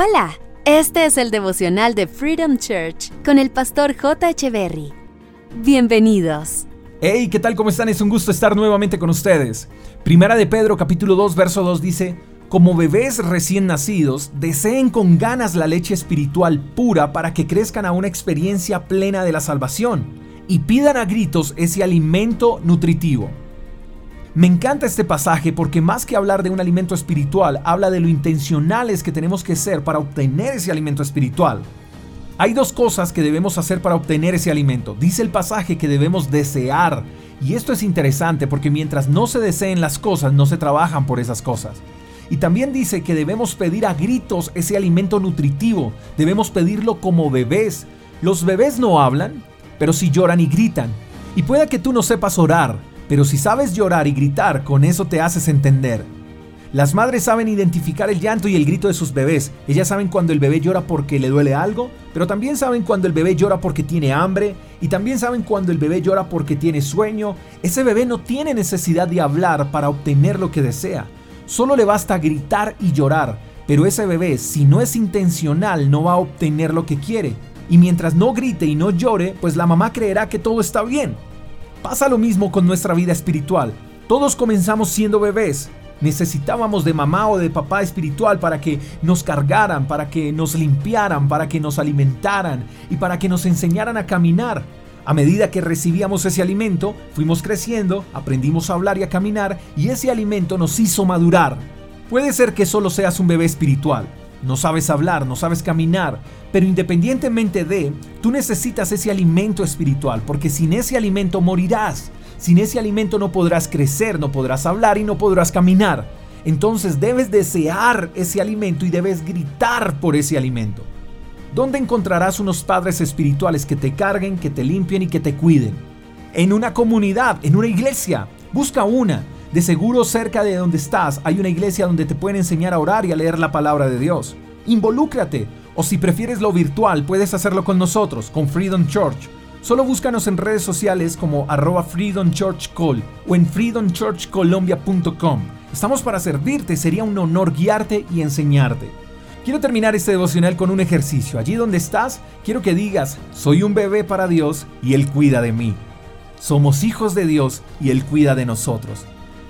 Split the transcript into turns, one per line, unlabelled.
Hola, este es el devocional de Freedom Church con el pastor J. Echeverry. Bienvenidos.
Hey, ¿qué tal? ¿Cómo están? Es un gusto estar nuevamente con ustedes. Primera de Pedro capítulo 2 verso 2 dice, como bebés recién nacidos, deseen con ganas la leche espiritual pura para que crezcan a una experiencia plena de la salvación y pidan a gritos ese alimento nutritivo. Me encanta este pasaje porque más que hablar de un alimento espiritual, habla de lo intencionales que tenemos que ser para obtener ese alimento espiritual. Hay dos cosas que debemos hacer para obtener ese alimento. Dice el pasaje que debemos desear. Y esto es interesante porque mientras no se deseen las cosas, no se trabajan por esas cosas. Y también dice que debemos pedir a gritos ese alimento nutritivo. Debemos pedirlo como bebés. Los bebés no hablan, pero sí lloran y gritan. Y puede que tú no sepas orar, pero si sabes llorar y gritar, con eso te haces entender. Las madres saben identificar el llanto y el grito de sus bebés. Ellas saben cuando el bebé llora porque le duele algo, pero también saben cuando el bebé llora porque tiene hambre y también saben cuando el bebé llora porque tiene sueño. Ese bebé no tiene necesidad de hablar para obtener lo que desea. Solo le basta gritar y llorar, pero ese bebé, si no es intencional, no va a obtener lo que quiere. Y mientras no grite y no llore, pues la mamá creerá que todo está bien. Pasa lo mismo con nuestra vida espiritual. Todos comenzamos siendo bebés. Necesitábamos de mamá o de papá espiritual para que nos cargaran, para que nos limpiaran, para que nos alimentaran y para que nos enseñaran a caminar. A medida que recibíamos ese alimento, fuimos creciendo, aprendimos a hablar y a caminar y ese alimento nos hizo madurar. Puede ser que solo seas un bebé espiritual, no sabes hablar, no sabes caminar, pero independientemente de, tú necesitas ese alimento espiritual, porque sin ese alimento morirás. Sin ese alimento no podrás crecer, no podrás hablar y no podrás caminar. Entonces debes desear ese alimento y debes gritar por ese alimento. ¿Dónde encontrarás unos padres espirituales que te carguen, que te limpien y que te cuiden? En una comunidad, en una iglesia. Busca una. De seguro cerca de donde estás hay una iglesia donde te pueden enseñar a orar y a leer la palabra de Dios. Involúcrate. O si prefieres lo virtual, puedes hacerlo con nosotros, con Freedom Church. Solo búscanos en redes sociales como arroba Freedom Church Call o en freedomchurchcolombia.com. Estamos para servirte, sería un honor guiarte y enseñarte. Quiero terminar este devocional con un ejercicio. Allí donde estás, quiero que digas, soy un bebé para Dios y Él cuida de mí. Somos hijos de Dios y Él cuida de nosotros.